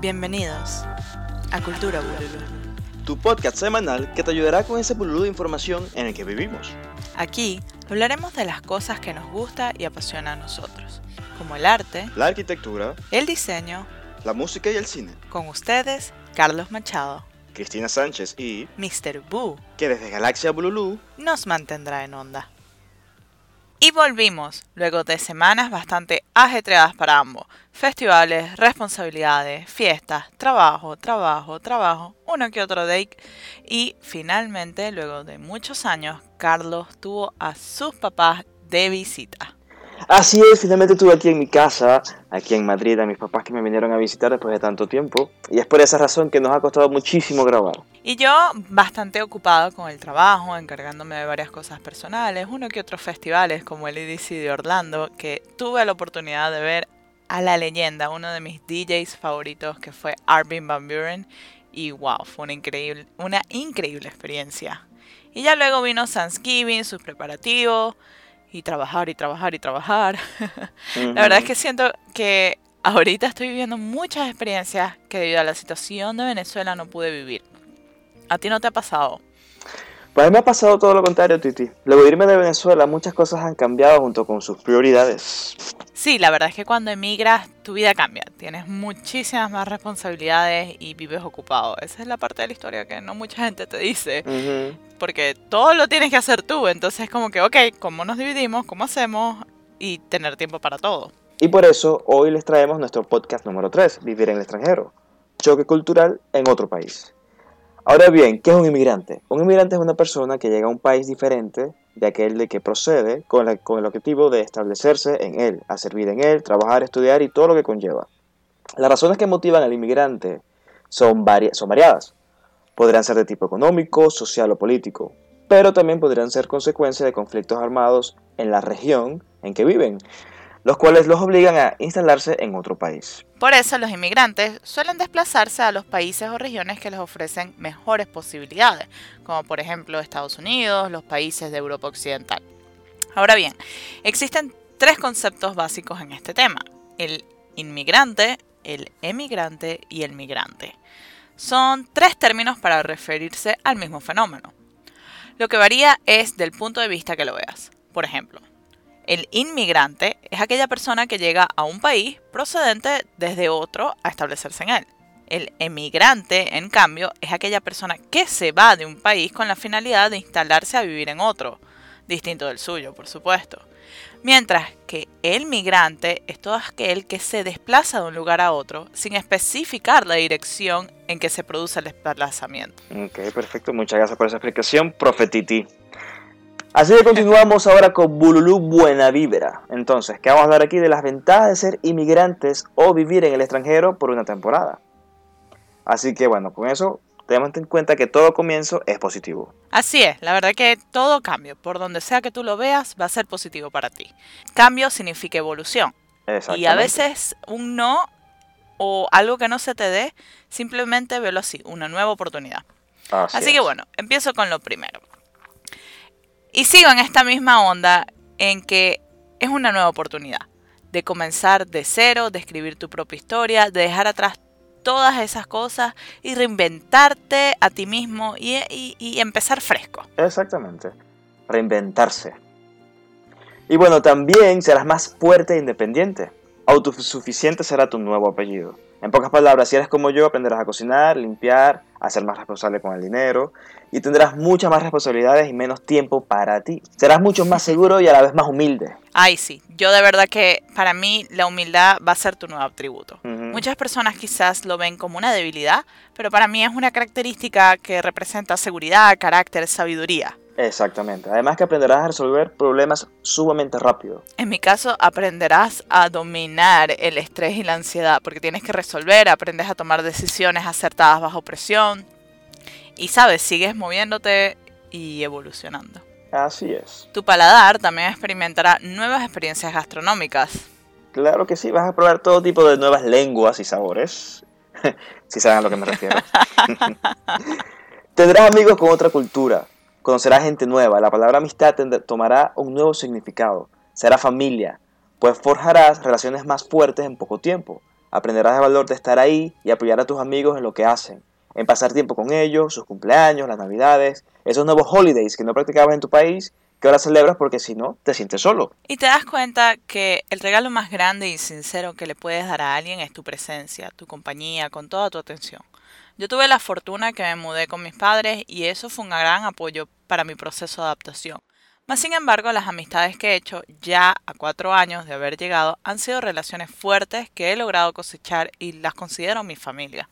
Bienvenidos a Cultura Bululú. Tu podcast semanal que te ayudará con ese bululú de información en el que vivimos. Aquí hablaremos de las cosas que nos gusta y apasiona a nosotros, como el arte, La arquitectura, el diseño. la música y el cine. Con ustedes, Carlos Machado, Cristina Sánchez y Mr. Boo, que desde Galaxia Bululú nos mantendrá en onda. Y volvimos, luego de semanas bastante ajetreadas para ambos. Festivales, responsabilidades, fiestas, trabajo, trabajo, trabajo, uno que otro date. Y finalmente, luego de muchos años, Carlos tuvo a sus papás de visita. Así es, finalmente estuve aquí en mi casa, aquí en Madrid, a mis papás que me vinieron a visitar después de tanto tiempo. Y es por esa razón que nos ha costado muchísimo grabar. Y yo bastante ocupado con el trabajo, encargándome de varias cosas personales, uno que otros festivales como el EDC de Orlando, que tuve la oportunidad de ver a la leyenda, uno de mis DJs favoritos que fue Arvin Van Buren. Y wow, fue una increíble, una increíble experiencia. Y ya luego vino Thanksgiving, sus preparativos, y trabajar y trabajar y trabajar. La verdad es que siento que ahorita estoy viviendo muchas experiencias que debido a la situación de Venezuela no pude vivir. ¿A ti no te ha pasado? Pues a mí me ha pasado todo lo contrario, Titi. Luego de irme de Venezuela, muchas cosas han cambiado junto con sus prioridades. Sí, la verdad es que cuando emigras tu vida cambia. Tienes muchísimas más responsabilidades y vives ocupado. Esa es la parte de la historia que no mucha gente te dice. Porque todo lo tienes que hacer tú. Entonces como que, ok, ¿cómo nos dividimos? ¿Cómo hacemos? Y tener tiempo para todo. Y por eso hoy les traemos nuestro podcast número 3, Vivir en el extranjero. Choque cultural en otro país. Ahora bien, ¿qué es un inmigrante? Un inmigrante es una persona que llega a un país diferente de aquel de que procede con, con el objetivo de establecerse en él, hacer vida en él, trabajar, estudiar y todo lo que conlleva. Las razones que motivan al inmigrante son, son variadas. Podrían ser de tipo económico, social o político, pero también podrían ser consecuencia de conflictos armados en la región en que viven, los cuales los obligan a instalarse en otro país. Por eso los inmigrantes suelen desplazarse a los países o regiones que les ofrecen mejores posibilidades, como por ejemplo Estados Unidos, los países de Europa Occidental. Ahora bien, existen tres conceptos básicos en este tema, el inmigrante, el emigrante y el migrante. Son tres términos para referirse al mismo fenómeno. Lo que varía es del punto de vista que lo veas. Por ejemplo, el inmigrante es aquella persona que llega a un país procedente desde otro a establecerse en él. El emigrante, en cambio, es aquella persona que se va de un país con la finalidad de instalarse a vivir en otro, distinto del suyo, por supuesto. Mientras que el migrante es todo aquel que se desplaza de un lugar a otro sin especificar la dirección en que se produce el desplazamiento. Ok, perfecto. Muchas gracias por esa explicación, profe Titi. Así que continuamos ahora con Bululú Buena Vibra. Entonces, que vamos a hablar aquí de las ventajas de ser inmigrantes o vivir en el extranjero por una temporada. Así que bueno, con eso tenemos en cuenta que todo comienzo es positivo. Así es, la verdad que todo cambio, por donde sea que tú lo veas, va a ser positivo para ti. Cambio significa evolución. Y a veces un no o algo que no se te dé, simplemente velo así, una nueva oportunidad. Así, Así que bueno, empiezo con lo primero. Y sigo en esta misma onda en que es una nueva oportunidad de comenzar de cero, de escribir tu propia historia, de dejar atrás todas esas cosas y reinventarte a ti mismo y, y- empezar fresco. Exactamente. Reinventarse. Y bueno, también serás más fuerte e independiente. Autosuficiente será tu nuevo apellido. En pocas palabras, si eres como yo, aprenderás a cocinar, limpiar, a ser más responsable con el dinero y tendrás muchas más responsabilidades y menos tiempo para ti. Serás mucho más seguro y a la vez más humilde. Ay, sí, yo de verdad que para mí la humildad va a ser tu nuevo atributo. Muchas personas quizás lo ven como una debilidad, pero para mí es una característica que representa seguridad, carácter, sabiduría. Exactamente. Además que aprenderás a resolver problemas sumamente rápido. En mi caso, aprenderás a dominar el estrés y la ansiedad, porque tienes que resolver, aprendes a tomar decisiones acertadas bajo presión y, sabes, sigues moviéndote y evolucionando. Así es. Tu paladar también experimentará nuevas experiencias gastronómicas. Claro que sí, vas a probar todo tipo de nuevas lenguas y sabores. si saben a lo que me refiero. Tendrás amigos con otra cultura. Conocerás gente nueva. La palabra amistad tomará un nuevo significado. Será familia. Pues forjarás relaciones más fuertes en poco tiempo. Aprenderás el valor de estar ahí y apoyar a tus amigos en lo que hacen, en pasar tiempo con ellos, sus cumpleaños, las navidades, esos nuevos holidays que no practicabas en tu país, que ahora celebras porque si no, te sientes solo. Y te das cuenta que el regalo más grande y sincero que le puedes dar a alguien es tu presencia, tu compañía, con toda tu atención. Yo tuve la fortuna que me mudé con mis padres y eso fue un gran apoyo para mi proceso de adaptación. Mas sin embargo, las amistades que he hecho ya a cuatro años de haber llegado han sido relaciones fuertes que he logrado cosechar y las considero mi familia.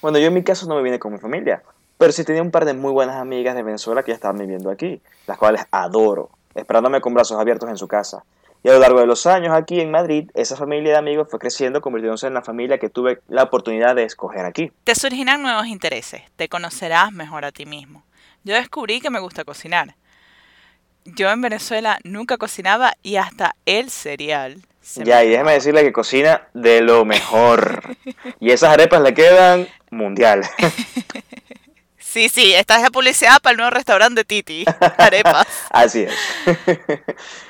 Bueno, yo en mi caso no me vine con mi familia, pero sí tenía un par de muy buenas amigas de Venezuela que ya estaban viviendo aquí, las cuales adoro, esperándome con brazos abiertos en su casa. Y a lo largo de los años aquí en Madrid, esa familia de amigos fue creciendo, convirtiéndose en la familia que tuve la oportunidad de escoger aquí. Te surgirán nuevos intereses, te conocerás mejor a ti mismo. Yo descubrí que me gusta cocinar yo en Venezuela nunca cocinaba y hasta el cereal. ya, y déjeme decirle que cocina de lo mejor. y esas arepas le quedan mundial. sí, sí, esta es la publicidad para el nuevo restaurante de Titi. Arepas. Así es.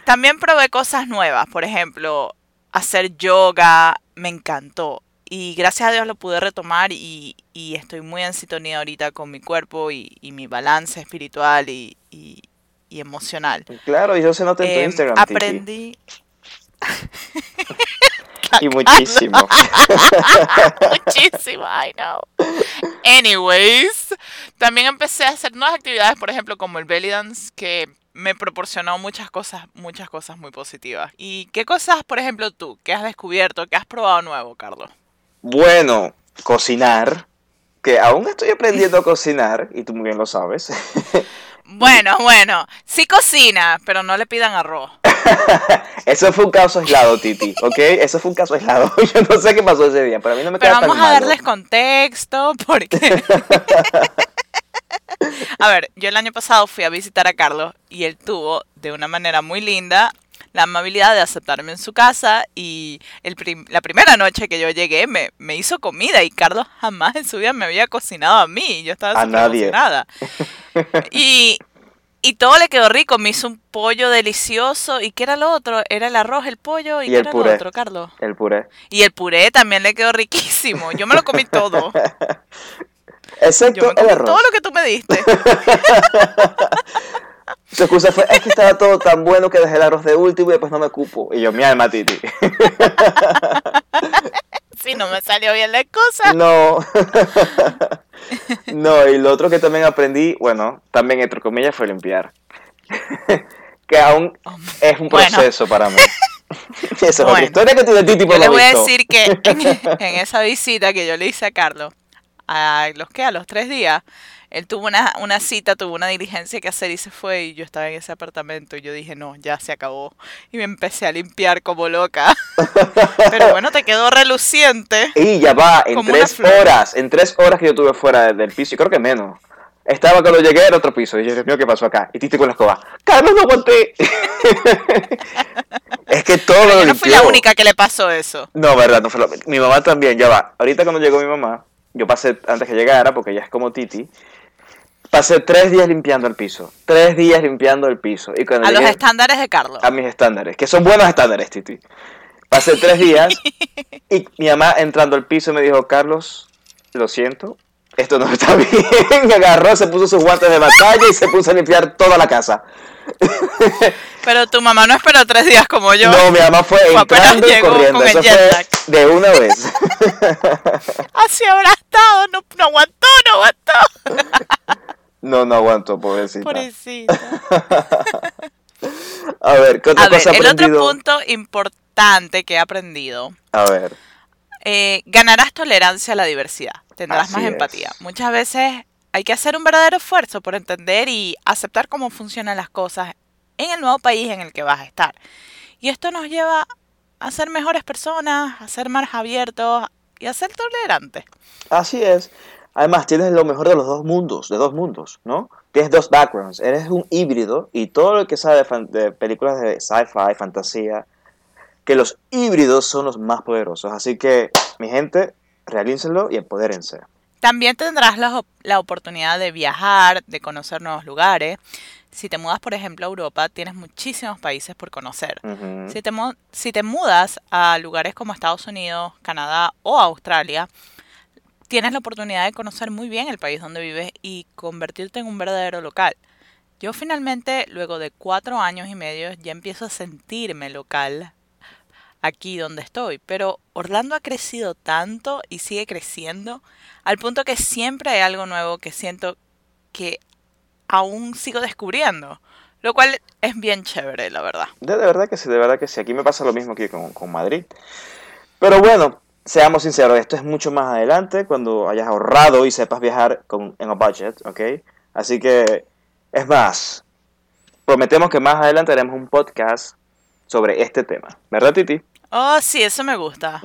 También probé cosas nuevas, por ejemplo, hacer yoga, me encantó. Y gracias a Dios lo pude retomar y, estoy muy en sintonía ahorita con mi cuerpo y, mi balance espiritual y, y emocional. Claro, y yo se nota en tu em, Instagram. Aprendí. y muchísimo. muchísimo, I know. Anyways, también empecé a hacer nuevas actividades, por ejemplo, como el belly dance, que me proporcionó muchas cosas, muchas cosas muy positivas. ¿Y qué cosas, por ejemplo, tú, que has descubierto, que has probado nuevo, Carlos? Bueno, cocinar, que aún estoy aprendiendo a cocinar, y tú muy bien lo sabes. Bueno, bueno, sí cocina, pero no le pidan arroz. Eso fue un caso aislado, Titi, ¿ok? Eso fue un caso aislado. Yo no sé qué pasó ese día, pero a mí no me pero vamos a darles contexto, porque... a ver, yo el año pasado fui a visitar a Carlos y él tuvo, de una manera muy linda, la amabilidad de aceptarme en su casa y el la primera noche que yo llegué me, me, hizo comida y Carlos jamás en su vida me había cocinado a mí. Yo estaba a nadie. Y, y todo le quedó rico. Me hizo un pollo delicioso. ¿Y qué era lo otro? Era el arroz, el pollo y, ¿qué era lo otro, Carlos? El puré. Y el puré también le quedó riquísimo. Yo me lo comí todo. Excepto Yo me comí todo lo que tú me diste. Su excusa fue, es que estaba todo tan bueno que dejé el arroz de último y después no me cupo. Y yo, mi alma, Titi. si no me salió bien la excusa. No. no, y lo otro que también aprendí, bueno, también entre comillas, fue limpiar. que aún es un proceso para mí. Esa es otra historia que tiene Titi por yo le voy a decir que en, en, esa visita que yo le hice a Carlos, a los que a los tres días, él tuvo una, una cita, tuvo una diligencia que hacer y se fue y yo estaba en ese apartamento y yo dije, no, ya se acabó. Y me empecé a limpiar como loca. Pero bueno, te quedó reluciente. Y ya va, en tres horas, en tres horas que yo tuve fuera del piso, y creo que menos. Estaba cuando llegué al otro piso y yo, Dios mío, ¿qué pasó acá? Y Titi con la escoba, Carlos, no aguanté. es que todo yo no fui la única que le pasó eso. No, verdad, no fue lo... Mi mamá también, ya va. Ahorita cuando llegó mi mamá, yo pasé antes que llegara, porque ella es como Titi, Pasé tres días limpiando el piso. Tres días limpiando el piso. Y a los estándares de Carlos. A mis estándares, que son buenos estándares, Titi. Pasé tres días y mi mamá entrando al piso me dijo, Carlos, lo siento, esto no está bien. Agarró, se puso sus guantes de batalla y se puso a limpiar toda la casa. Pero tu mamá no esperó tres días como yo. No, mi mamá fue, entrando y corriendo. Eso fue de una vez. Así habrá estado, no, no aguantó, no aguantó. No, no aguanto, pobrecita. Pobrecita. A ver, ¿qué otra A cosa ver, el otro punto importante que he aprendido. A ver. Eh, ganarás tolerancia a la diversidad. Tendrás más empatía. Muchas veces hay que hacer un verdadero esfuerzo por entender y aceptar cómo funcionan las cosas en el nuevo país en el que vas a estar. Y esto nos lleva a ser mejores personas, a ser más abiertos y a ser tolerantes. Así es. Además, tienes lo mejor de los dos mundos, de dos mundos, ¿no? Tienes dos backgrounds, eres un híbrido y todo lo que sabe de, películas de sci-fi, fantasía, que los híbridos son los más poderosos. Así que, mi gente, realícenlo y empodérense. También tendrás la, la oportunidad de viajar, de conocer nuevos lugares. Si te mudas, por ejemplo, a Europa, tienes muchísimos países por conocer. Si te, si te mudas a lugares como Estados Unidos, Canadá o Australia, tienes la oportunidad de conocer muy bien el país donde vives y convertirte en un verdadero local. Yo finalmente, luego de cuatro años y medio, ya empiezo a sentirme local aquí donde estoy. Pero Orlando ha crecido tanto y sigue creciendo al punto que siempre hay algo nuevo que siento que aún sigo descubriendo. Lo cual es bien chévere, la verdad. De, de verdad que sí, de verdad que sí. Aquí me pasa lo mismo que con, con Madrid. Pero bueno, seamos sinceros, esto es mucho más adelante cuando hayas ahorrado y sepas viajar con, en un budget, ¿ok? Así que, es más, prometemos que más adelante haremos un podcast sobre este tema. ¿Verdad, Titi? Oh, sí, eso me gusta.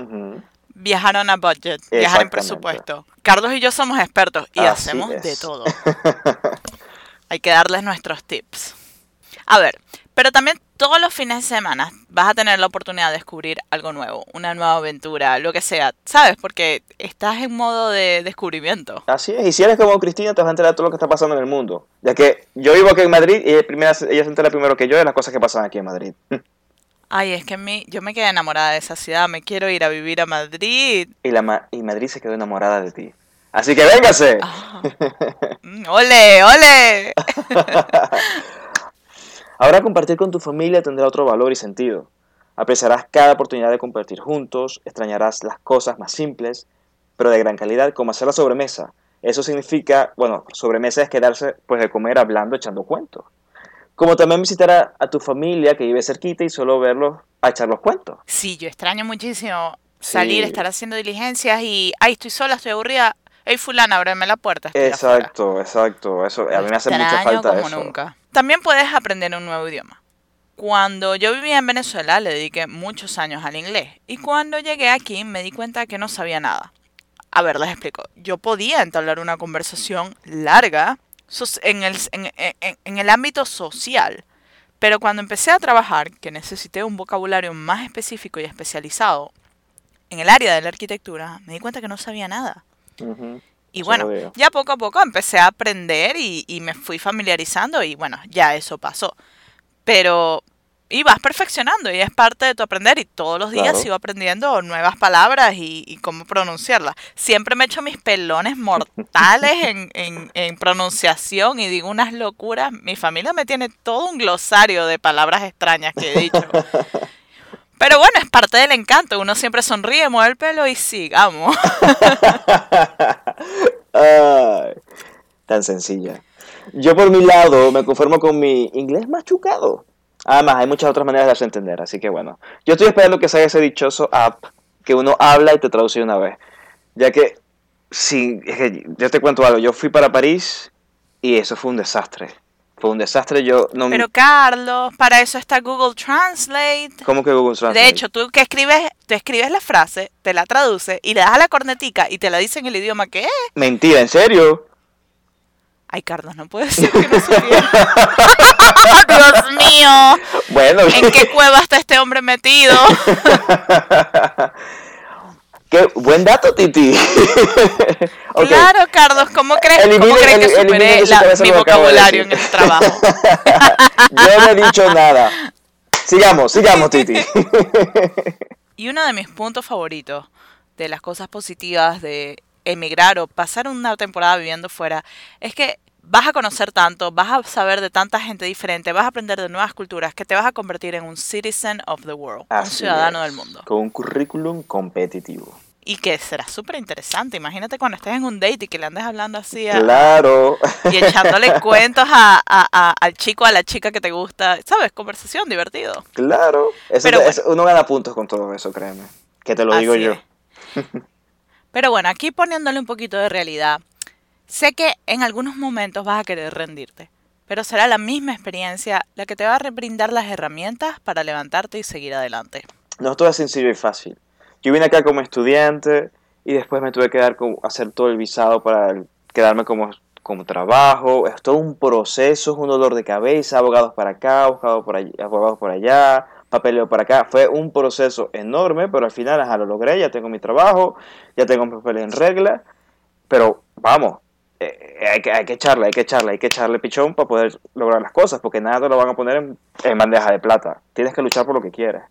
Viajar on a budget, viajar en presupuesto. Carlos y yo somos expertos y Así hacemos de todo. Hay que darles nuestros tips. A ver, pero también todos los fines de semana vas a tener la oportunidad de descubrir algo nuevo, una nueva aventura, lo que sea, ¿sabes? Porque estás en modo de descubrimiento. Así es, y si eres como Cristina te vas a enterar de todo lo que está pasando en el mundo. Ya que yo vivo aquí en Madrid y ella, se entera primero que yo de las cosas que pasan aquí en Madrid. Ay, es que a mí, yo me quedé enamorada de esa ciudad, me quiero ir a vivir a Madrid. Y, la, Ma- y Madrid se quedó enamorada de ti. Así que véngase. Mm, ¡Ole, ole! Ahora compartir con tu familia tendrá otro valor y sentido. Apreciarás cada oportunidad de compartir juntos, extrañarás las cosas más simples, pero de gran calidad, como hacer la sobremesa. Eso significa, bueno, sobremesa es quedarse pues de comer hablando, echando cuentos. Como también visitar a, a tu familia que vive cerquita y solo verlos a echar los cuentos. Sí, yo extraño muchísimo salir, Sí. estar haciendo diligencias y, ay, estoy sola, estoy aburrida. Hey, fulana, ábreme la puerta. estoy afuera". Exacto, exacto. Eso a mí me hace mucha falta como eso. nunca. También puedes aprender un nuevo idioma. Cuando yo vivía en Venezuela le dediqué muchos años al inglés y cuando llegué aquí me di cuenta que no sabía nada. A ver, les explico. Yo podía entablar una conversación larga en el, ámbito social, pero cuando empecé a trabajar, que necesité un vocabulario más específico y especializado en el área de la arquitectura, me di cuenta que no sabía nada. Y bueno, ya poco a poco empecé a aprender y, y me fui familiarizando y bueno, ya eso pasó. Pero y vas perfeccionando y es parte de tu aprender y todos los días Claro. sigo aprendiendo nuevas palabras y, y cómo pronunciarlas. Siempre me echo mis pelones mortales en, en- en pronunciación y digo unas locuras. Mi familia me tiene todo un glosario de palabras extrañas que he dicho. Pero bueno, es parte del encanto. Uno siempre sonríe, mueve el pelo y sigamos. Ay, tan sencilla. Yo por mi lado me conformo con mi inglés machucado. Además, hay muchas otras maneras de hacerse entender, así que bueno. Yo estoy esperando que salga ese dichoso app que uno habla y te traduce una vez. Ya que, sí, es que yo te cuento algo, yo fui para París y eso fue un desastre. Fue un desastre, yo no... Pero Carlos, para eso está Google Translate. ¿Cómo que Google Translate? De hecho, tú que escribes, te escribes la frase, te la traduce y le das a la cornetica y te la dice en el idioma que es. Mentira, ¿en serio? Ay, Carlos, no puede ser que no supiera. Dios mío, Bueno, ¿en qué cueva está este hombre metido? qué buen dato, Titi. Claro, Carlos, ¿cómo crees, Elimine- ¿cómo crees que elimine superé la- mi vocabulario en el trabajo? Yo no he dicho nada. Sigamos, sigamos, Titi. Y uno de mis puntos favoritos de las cosas positivas de emigrar o pasar una temporada viviendo fuera es que vas a conocer tanto, vas a saber de tanta gente diferente, vas a aprender de nuevas culturas, que te vas a convertir en un citizen of the world, un ciudadano es, del mundo. Con un currículum competitivo. Y que será súper interesante. Imagínate cuando estés en un date y que le andes hablando así a- Claro. y echándole cuentos a, al chico, a la chica que te gusta. ¿Sabes? Conversación, divertido. Claro. Eso Pero te- bueno. eso- uno gana puntos con todo eso, créeme. Que te lo digo yo. es. Pero bueno, aquí poniéndole un poquito de realidad, sé que en algunos momentos vas a querer rendirte, pero será la misma experiencia la que te va a brindar las herramientas para levantarte y seguir adelante. No es todo sencillo y fácil. Yo vine acá como estudiante y después me tuve que dar como, hacer todo el visado para quedarme como, como trabajo. Es todo un proceso, es un dolor de cabeza, abogados para acá, abogados por allá, abogados por allá, papeleo para acá. Fue un proceso enorme, pero al final ajá, lo logré, ya tengo mi trabajo, ya tengo mis papeles en regla. Pero vamos, eh, hay, que, hay que echarle, hay que echarle, hay que echarle pichón para poder lograr las cosas, porque nada te lo van a poner en, en bandeja de plata. Tienes que luchar por lo que quieres.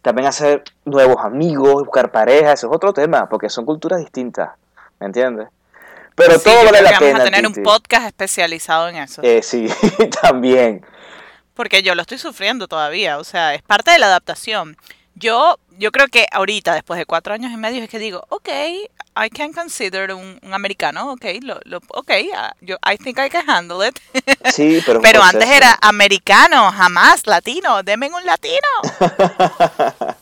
También hacer nuevos amigos, buscar pareja, eso es otro tema, porque son culturas distintas, ¿me entiendes? Pero Sí, todo yo vale creo la que pena. Vamos a tener un podcast especializado en eso. Eh, sí, también. Porque yo lo estoy sufriendo todavía. O sea, es parte de la adaptación. Yo, yo creo que ahorita, después de cuatro años y medio, es que digo, ok, I can consider un, un americano, ok, lo, lo, ok, ah, yo, I think I can handle it. Sí, pero. Pero antes era americano, jamás latino, denme un latino.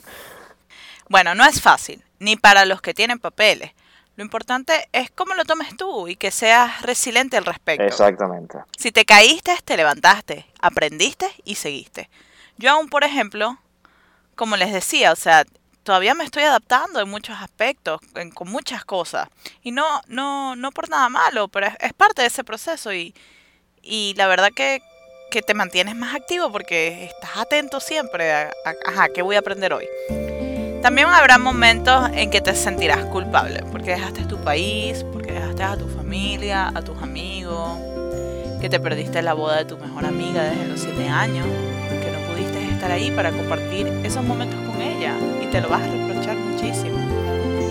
bueno, no es fácil, ni para los que tienen papeles. Lo importante es cómo lo tomes tú y que seas resiliente al respecto. Exactamente. Si te caíste, te levantaste, aprendiste y seguiste. Yo aún, por ejemplo, como les decía, o sea, todavía me estoy adaptando en muchos aspectos, en- con muchas cosas. Y no, no, no por nada malo, pero es, parte de ese proceso y, y la verdad que, que te mantienes más activo porque estás atento siempre a, a- ajá, ¿qué voy a aprender hoy? También habrá momentos en que te sentirás culpable porque dejaste tu país, porque dejaste a tu familia, a tus amigos, que te perdiste la boda de tu mejor amiga desde los 7 años, estar ahí para compartir esos momentos con ella y te lo vas a reprochar muchísimo.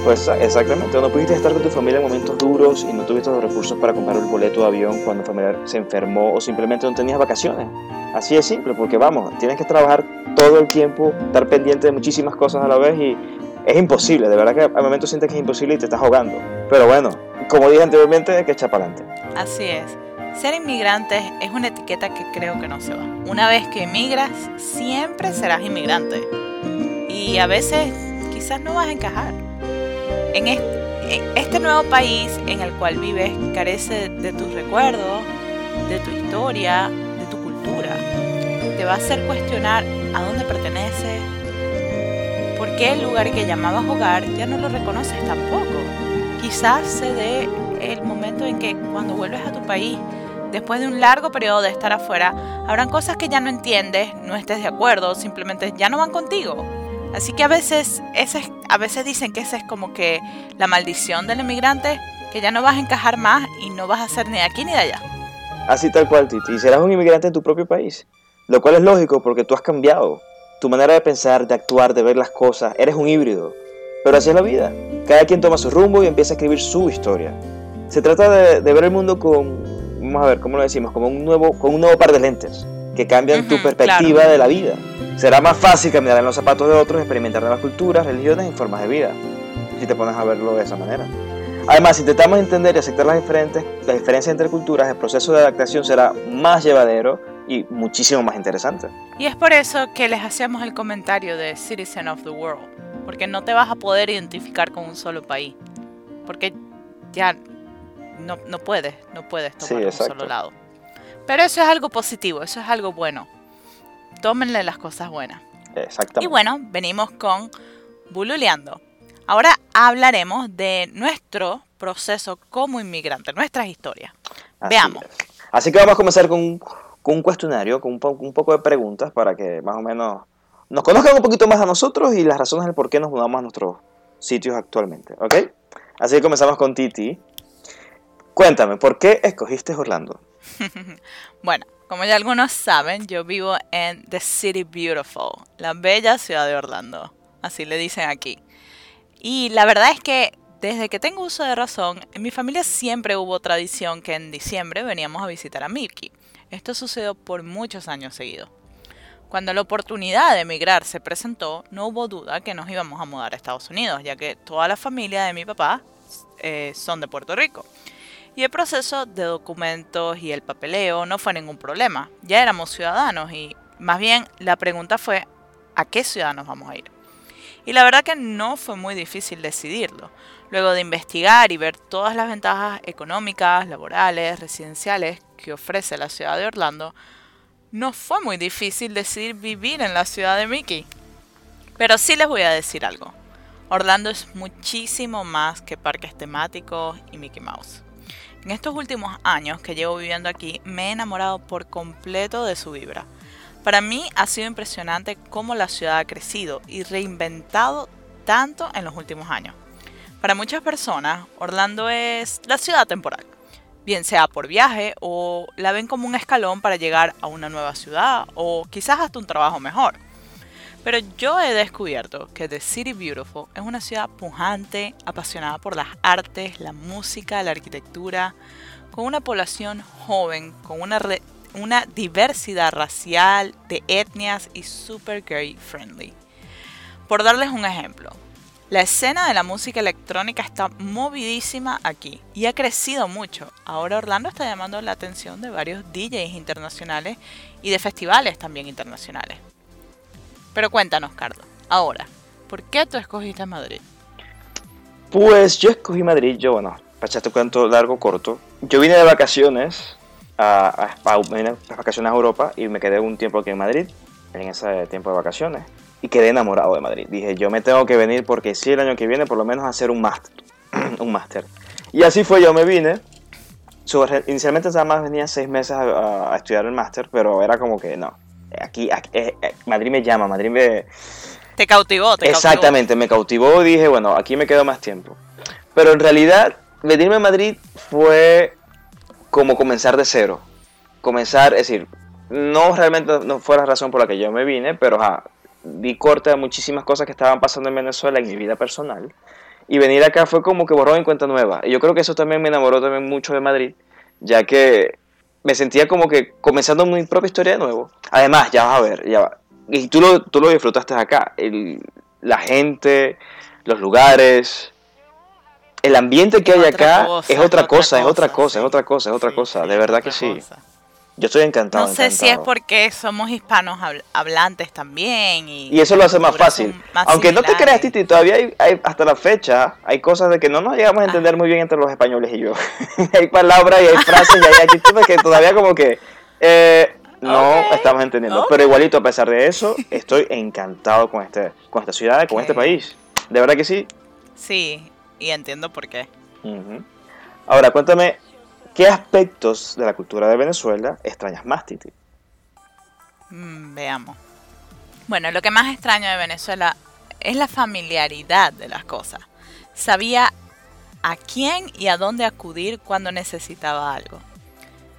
Pues exactamente, no pudiste estar con tu familia en momentos duros y no tuviste los recursos para comprar el boleto de avión cuando un familiar se enfermó o simplemente no tenías vacaciones. Así es simple, porque vamos, tienes que trabajar todo el tiempo, estar pendiente de muchísimas cosas a la vez y es imposible, de verdad que al momento sientes que es imposible y te estás ahogando. Pero bueno, como dije anteriormente, hay que echar para adelante. Así es. Ser inmigrante es una etiqueta que creo que no se va. Una vez que emigras, siempre serás inmigrante. Y a veces quizás no vas a encajar. En es- en este nuevo país en el cual vives carece de tus recuerdos, de tu historia, de tu cultura. Te va a hacer cuestionar a dónde perteneces, por qué el lugar que llamabas hogar ya no lo reconoces tampoco. Quizás se dé el momento en que cuando vuelves a tu país, después de un largo periodo de estar afuera, habrán cosas que ya no entiendes, no estés de acuerdo, simplemente ya no van contigo. Así que a veces, a veces dicen que esa es como que la maldición del inmigrante, que ya no vas a encajar más y no vas a ser ni de aquí ni de allá. Así tal cual, Titi, y serás un inmigrante en tu propio país, lo cual es lógico porque tú has cambiado. Tu manera de pensar, de actuar, de ver las cosas, eres un híbrido. Pero así es la vida. Cada quien toma su rumbo y empieza a escribir su historia. Se trata de ver el mundo con, vamos a ver, ¿cómo lo decimos? Como un nuevo, con un nuevo par de lentes que cambian tu Ujú, perspectiva claro. de la vida. Será más fácil caminar en los zapatos de otros, experimentar nuevas culturas, religiones y formas de vida, si te pones a verlo de esa manera. Además, si intentamos entender y aceptar las, diferentes, las diferencias entre culturas, el proceso de adaptación será más llevadero y muchísimo más interesante. Y es por eso que les hacemos el comentario de Citizen of the World, porque no te vas a poder identificar con un solo país, porque ya no, no puedes, no puedes Sí, tomar un exacto. solo lado. Pero eso es algo positivo, eso es algo bueno. Tómenle las cosas buenas. Exactamente. Y bueno, venimos con Bululeando. Ahora hablaremos de nuestro proceso como inmigrante, nuestras historias. Así veamos. es. Así que vamos a comenzar con, un- con un cuestionario, con un, po- un poco de preguntas para que más o menos nos conozcan un poquito más a nosotros y las razones del por qué nos mudamos a nuestros sitios actualmente. ¿Ok? Así que comenzamos con Titi. Cuéntame, ¿por qué escogiste Orlando? Bueno, como ya algunos saben, yo vivo en The City Beautiful, la bella ciudad de Orlando. Así le dicen aquí. Y la verdad es que desde que tengo uso de razón, en mi familia siempre hubo tradición que en diciembre veníamos a visitar a Milky. Esto sucedió por muchos años seguidos. Cuando la oportunidad de emigrar se presentó, no hubo duda que nos íbamos a mudar a Estados Unidos, ya que toda la familia de mi papá eh, son de Puerto Rico. Y el proceso de documentos y el papeleo no fue ningún problema. Ya éramos ciudadanos y más bien la pregunta fue ¿a qué ciudad nos vamos a ir? Y la verdad que no fue muy difícil decidirlo. Luego de investigar y ver todas las ventajas económicas, laborales, residenciales que ofrece la ciudad de Orlando, no fue muy difícil decidir vivir en la ciudad de Mickey. Pero sí les voy a decir algo. Orlando es muchísimo más que parques temáticos y Mickey Mouse. En estos últimos años que llevo viviendo aquí, me he enamorado por completo de su vibra. Para mí ha sido impresionante cómo la ciudad ha crecido y reinventado tanto en los últimos años. Para muchas personas, Orlando es la ciudad temporal. bien sea por viaje o la ven como un escalón para llegar a una nueva ciudad o quizás hasta un trabajo mejor. Pero yo he descubierto que The City Beautiful es una ciudad pujante, apasionada por las artes, la música, la arquitectura, con una población joven, con una, una diversidad racial, de etnias y super gay friendly. Por darles un ejemplo, la escena de la música electrónica está movidísima aquí y ha crecido mucho. Ahora Orlando está llamando la atención de varios DJs internacionales y de festivales también internacionales. Pero cuéntanos, Carlos, ahora, ¿por qué tú escogiste Madrid? Pues yo escogí Madrid, yo, bueno, para echarte cuento largo, corto. Yo vine de vacaciones a, a, vacaciones a Europa y me quedé un tiempo aquí en Madrid, en ese tiempo de vacaciones, y quedé enamorado de Madrid. Dije, yo me tengo que venir porque sí, el año que viene por lo menos hacer un máster. un máster. Y así fue, yo me vine. inicialmente nada más venía seis meses a, a estudiar el máster, pero era como que no, aquí, eh, eh, Madrid me llama, Madrid me... Te cautivó, te Exactamente, me cautivó y dije, bueno, aquí me quedo más tiempo. Pero en realidad, venirme a Madrid fue como comenzar de cero. Comenzar, es decir, no realmente no fue la razón por la que yo me vine, pero di corte a muchísimas cosas que estaban pasando en Venezuela en mi vida personal. Y venir acá fue como que borró en cuenta nueva. Y yo creo que eso también me enamoró también mucho de Madrid, ya que me sentía como que comenzando mi propia historia de nuevo. Además, ya vas a ver, ya va. Y tú lo, tú lo disfrutaste acá. El, la gente, los lugares, el ambiente que hay acá es otra cosa, es otra cosa, es otra cosa, es otra cosa. De verdad que sí. Yo estoy encantado. No sé si es porque somos hispanos hablantes también. Y, eso lo hace más fácil. Aunque no te creas, Titi, todavía hay, hasta la fecha, hay cosas de que no nos llegamos a entender muy bien entre los españoles y yo. hay palabras y hay frases y hay actitudes que todavía como que eh, no estamos entendiendo. Pero igualito, a pesar de eso, estoy encantado con, este, con esta ciudad, con este país. De verdad que sí. Sí, y entiendo por qué. Ahora, cuéntame, ¿Qué aspectos de la cultura de Venezuela extrañas más, Titi? Mm, veamos. Bueno, lo que más extraño de Venezuela es la familiaridad de las cosas. Sabía a quién y a dónde acudir cuando necesitaba algo.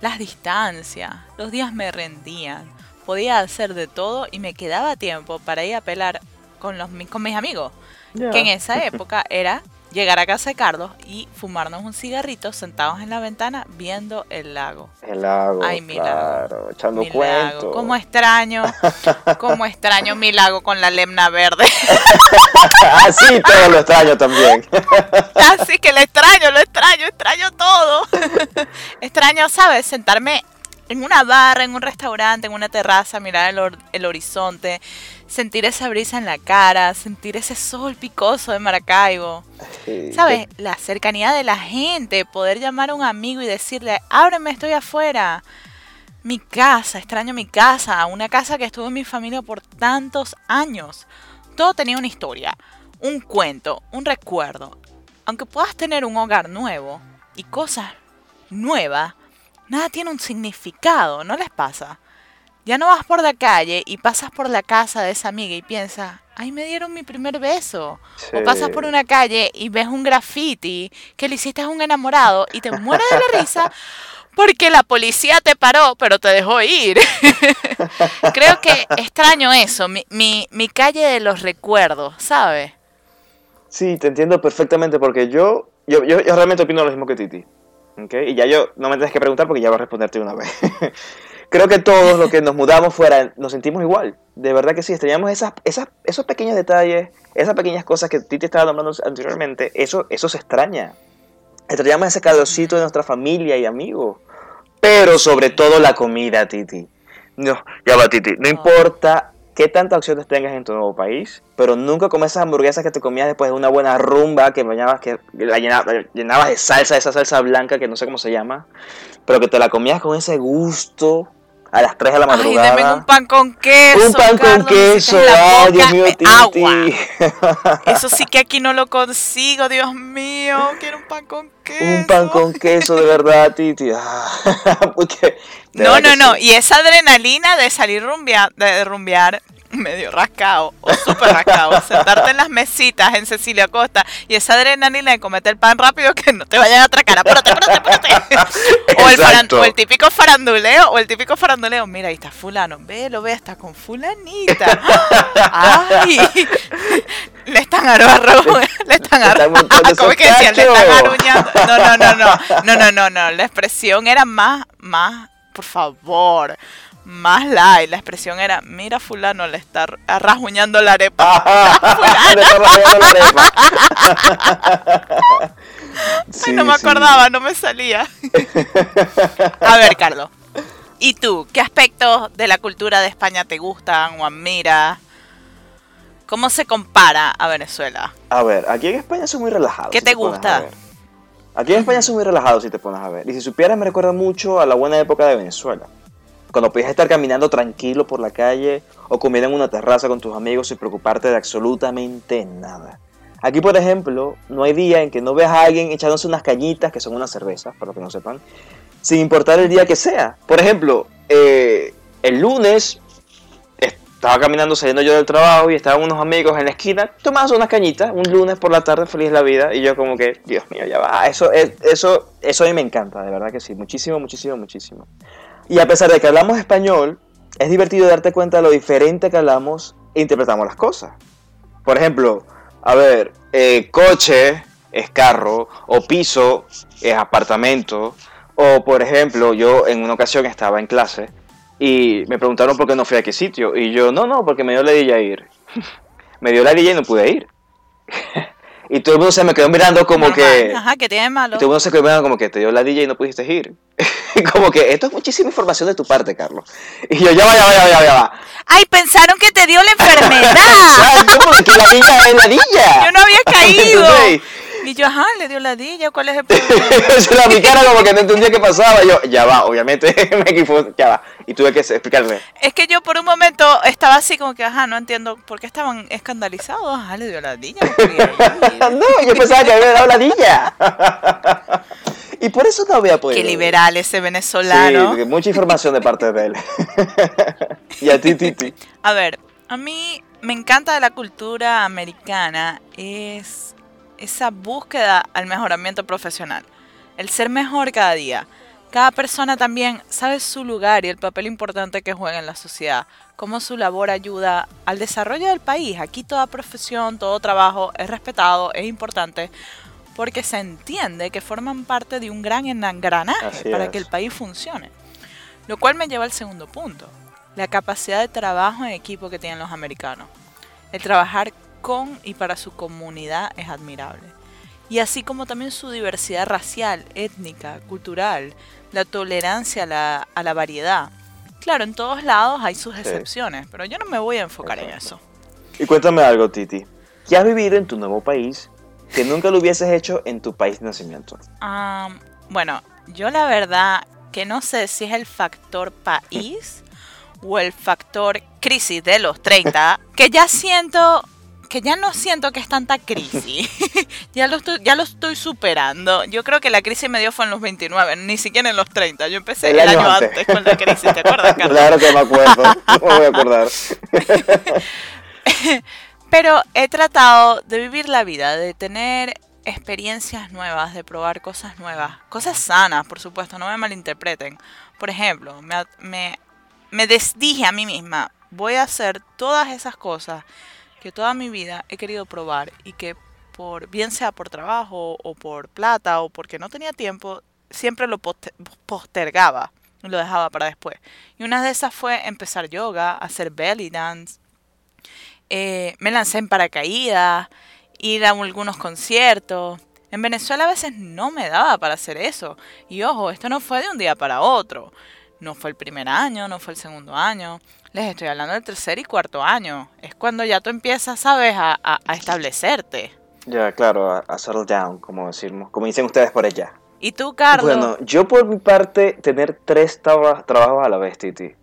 Las distancias, los días me rendían, podía hacer de todo y me quedaba tiempo para ir a pelar con, los, con mis amigos, que en esa época era llegar a casa de Carlos y fumarnos un cigarrito sentados en la ventana viendo el lago. El lago, Ay, mi claro, echando mi Lago. Cómo extraño, cómo extraño mi lago con la lemna verde. Así todo lo extraño también. Así que lo extraño, lo extraño, extraño todo. extraño, ¿sabes? Sentarme en una barra, en un restaurante, en una terraza, mirar el, el horizonte, sentir esa brisa en la cara, sentir ese sol picoso de Maracaibo. ¿Sabes? La cercanía de la gente, poder llamar a un amigo y decirle, ábreme, estoy afuera. Mi casa, extraño mi casa, una casa que estuvo en mi familia por tantos años. Todo tenía una historia, un cuento, un recuerdo. Aunque puedas tener un hogar nuevo y cosas nuevas, nada tiene un significado, ¿no les pasa? Ya no vas por la calle y pasas por la casa de esa amiga y piensas, ay, me dieron mi primer beso. O pasas por una calle y ves un graffiti que le hiciste a un enamorado y te mueres de la risa porque la policía te paró, pero te dejó ir. Creo que extraño eso, mi, mi, mi calle de los recuerdos, ¿sabes? Sí, te entiendo perfectamente porque yo, yo, yo, realmente opino lo mismo que Titi. ¿Okay? Y ya yo no me tienes que preguntar porque ya voy a responderte una vez. creo que todos los que nos mudamos fuera nos sentimos igual. De verdad que sí, extrañamos esas, esas, esos pequeños detalles, esas pequeñas cosas que Titi estaba nombrando anteriormente. Eso, eso se extraña. Extrañamos ese calorcito de nuestra familia y amigos. Pero sobre todo la comida, Titi. No, ya va, Titi. No importa qué tantas opciones tengas en tu nuevo país, pero nunca comes esas hamburguesas que te comías después de una buena rumba que bañabas, que la llenabas de salsa, esa salsa blanca que no sé cómo se llama, pero que te la comías con ese gusto a las 3 de la madrugada. Ay, deme un pan con queso. Un pan con queso. Ay, Dios mío, Titi. Eso sí que aquí no lo consigo, Dios mío. Quiero un pan con queso. Un pan con queso, de verdad, Titi. Ah, no, no, no. Y esa adrenalina de salir rumbear, de rumbear medio rascado o súper rascado, sentarte en las mesitas en Cecilia Costa y esa adrenalina de comerte el pan rápido que no te vayan a atracar, apúrate, apúrate, apúrate. O el, faran- o el típico faranduleo, o el típico faranduleo, mira, ahí está fulano, ve, lo ve, está con fulanita. Ay, le están arro, le están Le están arro, montando ¿cómo que decían? Le están aruñando. No, no, no, no, no, no, no, no, la expresión era más, más, por favor, más light, la expresión era, mira fulano, le está rasguñando la arepa. Le está la arepa. Ay, no me sí. acordaba, no me salía. A ver, Carlos. ¿Y tú? ¿Qué aspectos de la cultura de España te gustan o admiras? ¿Cómo se compara a Venezuela? A ver, aquí en España son muy relajados. ¿Qué si te gusta? Aquí en España son muy relajados si te pones a ver. Y si supieras, me recuerda mucho a la buena época de Venezuela. Cuando podías estar caminando tranquilo por la calle o comer en una terraza con tus amigos sin preocuparte de absolutamente nada. Aquí, por ejemplo, no hay día en que no veas a alguien echándose unas cañitas, que son unas cervezas, para que no sepan, sin importar el día que sea. Por ejemplo, eh, el lunes estaba caminando saliendo yo del trabajo y estaban unos amigos en la esquina tomando unas cañitas, un lunes por la tarde, feliz la vida, y yo como que, Dios mío, ya va, eso, es- eso, eso a mí me encanta, de verdad que sí, muchísimo, muchísimo, muchísimo. Y a pesar de que hablamos español, es divertido darte cuenta de lo diferente que hablamos e interpretamos las cosas. Por ejemplo, a ver, eh, coche es carro, o piso es apartamento, o por ejemplo, yo en una ocasión estaba en clase y me preguntaron por qué no fui a qué sitio, y yo, no, no, porque me dio la idea ir. me dio la idea y no pude ir. y todo el mundo se me quedó mirando como que... Ajá, ¿qué tiene malo? Y todo el mundo se quedó mirando como que te dio la DJ y no pudiste ir. como que esto es muchísima información de tu parte, Carlos. Y yo, ya va, ya va, ya va, ya va. ¡Ay, pensaron que te dio la enfermedad! Exacto, porque la niña es la niña. Yo no había caído. Entonces, Y yo, ajá, le dio ladilla, ¿cuál es el problema? se la mi cara como que no entendía qué pasaba. Yo, ya va, obviamente me equivoqué, ya va. Y tuve que explicarle. Es que yo por un momento estaba así como que, ajá, no entiendo por qué estaban escandalizados. Ajá, le dio ladilla. no yo pensaba que había dado la niña. y por eso no había podido. Qué liberal ese venezolano. Sí, mucha información de parte de él. y a ti, Titi. A ver, a mí me encanta de la cultura americana es esa búsqueda al mejoramiento profesional. El ser mejor cada día. Cada persona también sabe su lugar y el papel importante que juega en la sociedad. Cómo su labor ayuda al desarrollo del país. Aquí toda profesión, todo trabajo es respetado, es importante, porque se entiende que forman parte de un gran engranaje Así para es. que el país funcione. Lo cual me lleva al segundo punto, la capacidad de trabajo en equipo que tienen los americanos. El trabajar con y para su comunidad es admirable. Y así como también su diversidad racial, étnica, cultural, la tolerancia a la, a la variedad. Claro, en todos lados hay sus excepciones, pero yo no me voy a enfocar en eso. Y cuéntame algo, Titi. ¿Qué has vivido en tu nuevo país que nunca lo hubieses hecho en tu país de nacimiento? Ah, bueno, yo la verdad que no sé si es el factor país o el factor crisis de los 30, que ya siento, que ya no siento que es tanta crisis. ya, lo estoy, ya lo estoy superando. Yo creo que la crisis me dio fue en los 29, ni siquiera en los 30. Yo empecé el, año, antes. con la crisis, ¿te acuerdas, Carlos? claro que me acuerdo. No me voy a acordar. Pero he tratado de vivir la vida, de tener experiencias nuevas, de probar cosas nuevas, cosas sanas, por supuesto, no me malinterpreten. Por ejemplo, me, me, me desdije a mí misma, voy a hacer todas esas cosas que toda mi vida he querido probar y que por bien sea por trabajo o por plata o porque no tenía tiempo, siempre lo poste- postergaba y lo dejaba para después. Y una de esas fue empezar yoga, hacer belly dance, eh, me lancé en paracaídas, ir a algunos conciertos. En Venezuela a veces no me daba para hacer eso. Y ojo, esto no fue de un día para otro. No fue el primer año, no fue el segundo año. Les estoy hablando del tercer y cuarto año. Es cuando ya tú empiezas, ¿sabes?, a, a- a establecerte. Ya, claro, a, a settle down, como decimos, como dicen ustedes por allá. ¿Y tú, Carlos? Bueno, yo por mi parte, tener tres traba- trabajos a la vez, Titi.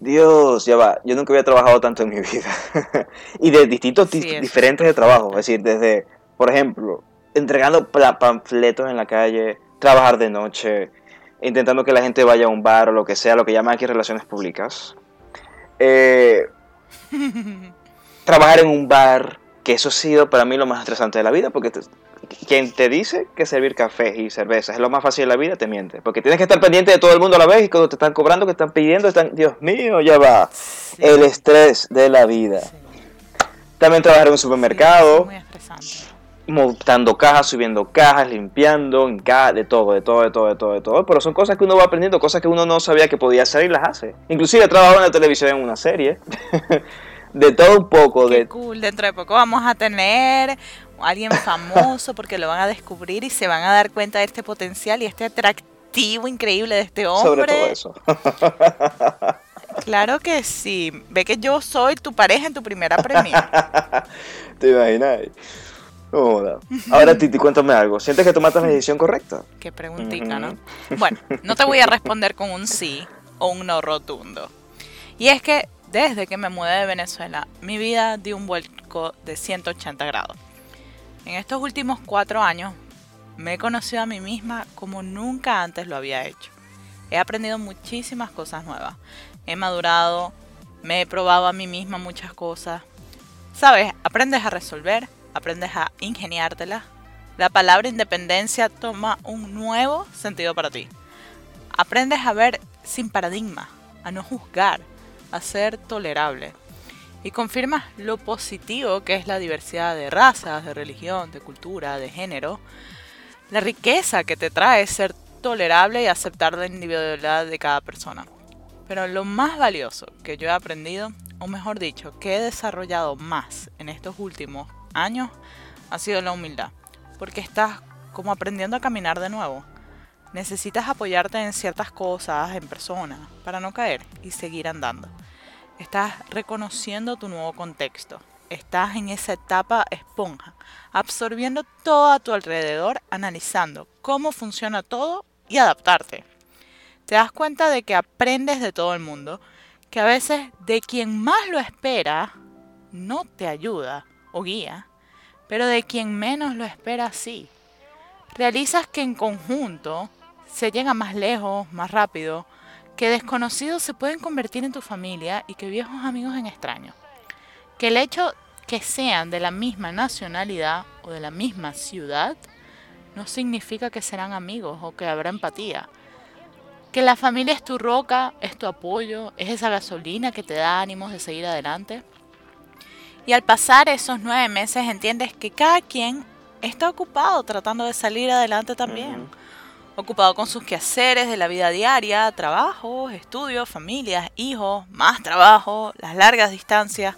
Dios, ya va, yo nunca había trabajado tanto en mi vida. y de distintos, Sí, di- diferentes de trabajo. Es decir, desde, por ejemplo, entregando panfletos en la calle, trabajar de noche, intentando que la gente vaya a un bar o lo que sea, lo que llaman aquí relaciones públicas. Eh, Trabajar en un bar, que eso ha sido para mí lo más estresante de la vida, porque quien te dice que servir café y cerveza es lo más fácil de la vida, te miente. Porque tienes que estar pendiente de todo el mundo a la vez y cuando te están cobrando, que están pidiendo, están, Dios mío, ya va. El estrés de la vida. También trabajar en un supermercado. muy montando cajas, subiendo cajas, limpiando, en cajas, de todo, de todo, de todo, de todo, de todo. Pero son cosas que uno va aprendiendo, cosas que uno no sabía que podía hacer y las hace. Inclusive he trabajado en la televisión en una serie. de todo un poco. Qué de... cool, dentro de poco vamos a tener a alguien famoso porque lo van a descubrir y se van a dar cuenta de este potencial y este atractivo increíble de este hombre. Sobre todo eso. Claro que sí. Ve que yo soy tu pareja en tu primera premia. ¿Te imaginas? Ahora, Titi, cuéntame algo. ¿Sientes que tomaste la decisión correcta? Qué preguntita, ¿no? Bueno, no te voy a responder con un sí o un no rotundo. Y es que desde que me mudé de Venezuela, mi vida dio un vuelco de 180 grados. En estos últimos cuatro años, me he conocido a mí misma como nunca antes lo había hecho. He aprendido muchísimas cosas nuevas. He madurado, me he probado a mí misma muchas cosas. Sabes, aprendes a resolver, aprendes a ingeniártela, la palabra independencia toma un nuevo sentido para ti. Aprendes a ver sin paradigma, a no juzgar, a ser tolerable. Y confirmas lo positivo que es la diversidad de razas, de religión, de cultura, de género. La riqueza que te trae ser tolerable y aceptar la individualidad de cada persona. Pero lo más valioso que yo he aprendido, o mejor dicho, que he desarrollado más en estos últimos años ha sido la humildad, porque estás como aprendiendo a caminar de nuevo. Necesitas apoyarte en ciertas cosas, en personas, para no caer y seguir andando. Estás reconociendo tu nuevo contexto. Estás en esa etapa esponja, absorbiendo todo a tu alrededor, analizando cómo funciona todo y adaptarte. Te das cuenta de que aprendes de todo el mundo, que a veces de quien más lo espera no te ayuda o guía, pero de quien menos lo espera sí. Realizas que en conjunto se llega más lejos, más rápido, que desconocidos se pueden convertir en tu familia y que viejos amigos en extraños. Que el hecho que sean de la misma nacionalidad o de la misma ciudad no significa que serán amigos o que habrá empatía. Que la familia es tu roca, es tu apoyo, es esa gasolina que te da ánimos de seguir adelante. Y al pasar esos nueve meses entiendes que cada quien está ocupado tratando de salir adelante también. Ocupado con sus quehaceres de la vida diaria, trabajo, estudios, familias, hijos, más trabajo, las largas distancias.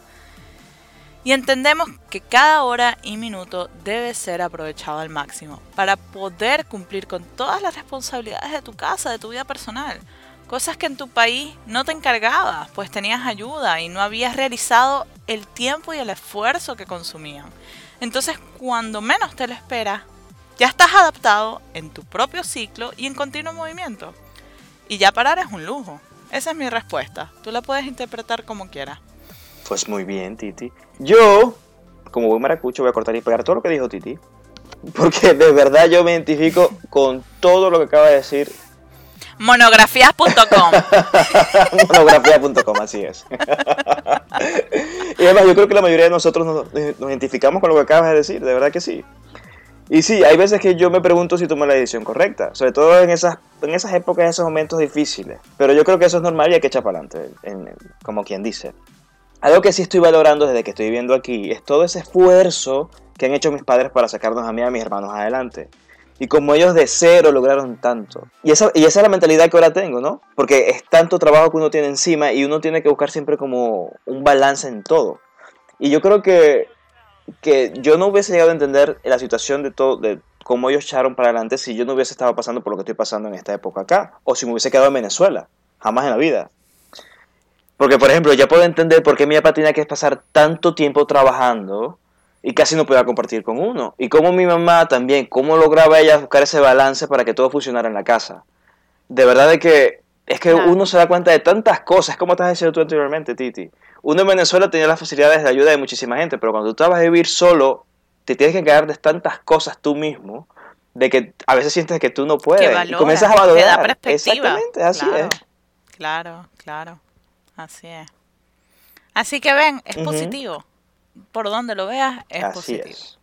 Y entendemos que cada hora y minuto debe ser aprovechado al máximo para poder cumplir con todas las responsabilidades de tu casa, de tu vida personal. Cosas que en tu país no te encargabas, pues tenías ayuda y no habías realizado el tiempo y el esfuerzo que consumían. Entonces, cuando menos te lo esperas, ya estás adaptado en tu propio ciclo y en continuo movimiento. Y ya parar es un lujo. Esa es mi respuesta. Tú la puedes interpretar como quieras. Pues muy bien, Titi. Yo, como buen maracucho, voy a cortar y pegar todo lo que dijo Titi. Porque de verdad yo me identifico con todo lo que acaba de decir Monografías.com. Monografías.com, así es. y además, yo creo que la mayoría de nosotros nos, identificamos con lo que acabas de decir, de verdad que sí. Y sí, hay veces que yo me pregunto si tomé la decisión correcta, sobre todo en esas, en esas épocas, en esos momentos difíciles. Pero yo creo que eso es normal y hay que echar para adelante, como quien dice. Algo que sí estoy valorando desde que estoy viviendo aquí es todo ese esfuerzo que han hecho mis padres para sacarnos a mí y a mis hermanos adelante. Y como ellos de cero lograron tanto. Y esa, y esa es la mentalidad que ahora tengo, ¿no? Porque es tanto trabajo que uno tiene encima y uno tiene que buscar siempre como un balance en todo. Y yo creo que, que yo no hubiese llegado a entender la situación de todo, de cómo ellos echaron para adelante si yo no hubiese estado pasando por lo que estoy pasando en esta época acá. O si me hubiese quedado en Venezuela. Jamás en la vida. Porque, por ejemplo, ya puedo entender por qué mi papá tenía que pasar tanto tiempo trabajando y casi no podía compartir con uno. Y como mi mamá también, cómo lograba ella buscar ese balance para que todo funcionara en la casa. De verdad de que es que uno se da cuenta de tantas cosas, como estás diciendo tú anteriormente, Titi. Uno en Venezuela tenía las facilidades de ayuda de muchísima gente, pero cuando tú estabas a vivir solo, te tienes que encargar de tantas cosas tú mismo, de que a veces sientes que tú no puedes. y comienzas a valorar. Exactamente, así es. Claro, claro, así es. Así que ven, es positivo. Por donde lo veas, es Así positivo. es.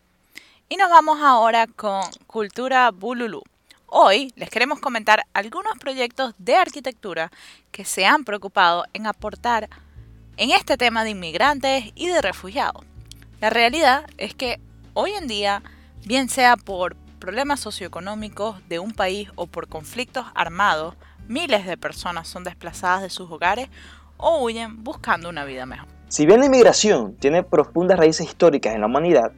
Y nos vamos ahora con Cultura Bululú. Hoy les queremos comentar algunos proyectos de arquitectura que se han preocupado en aportar en este tema de inmigrantes y de refugiados. La realidad es que hoy en día, bien sea por problemas socioeconómicos de un país o por conflictos armados, miles de personas son desplazadas de sus hogares o huyen buscando una vida mejor. Si bien la inmigración tiene profundas raíces históricas en la humanidad,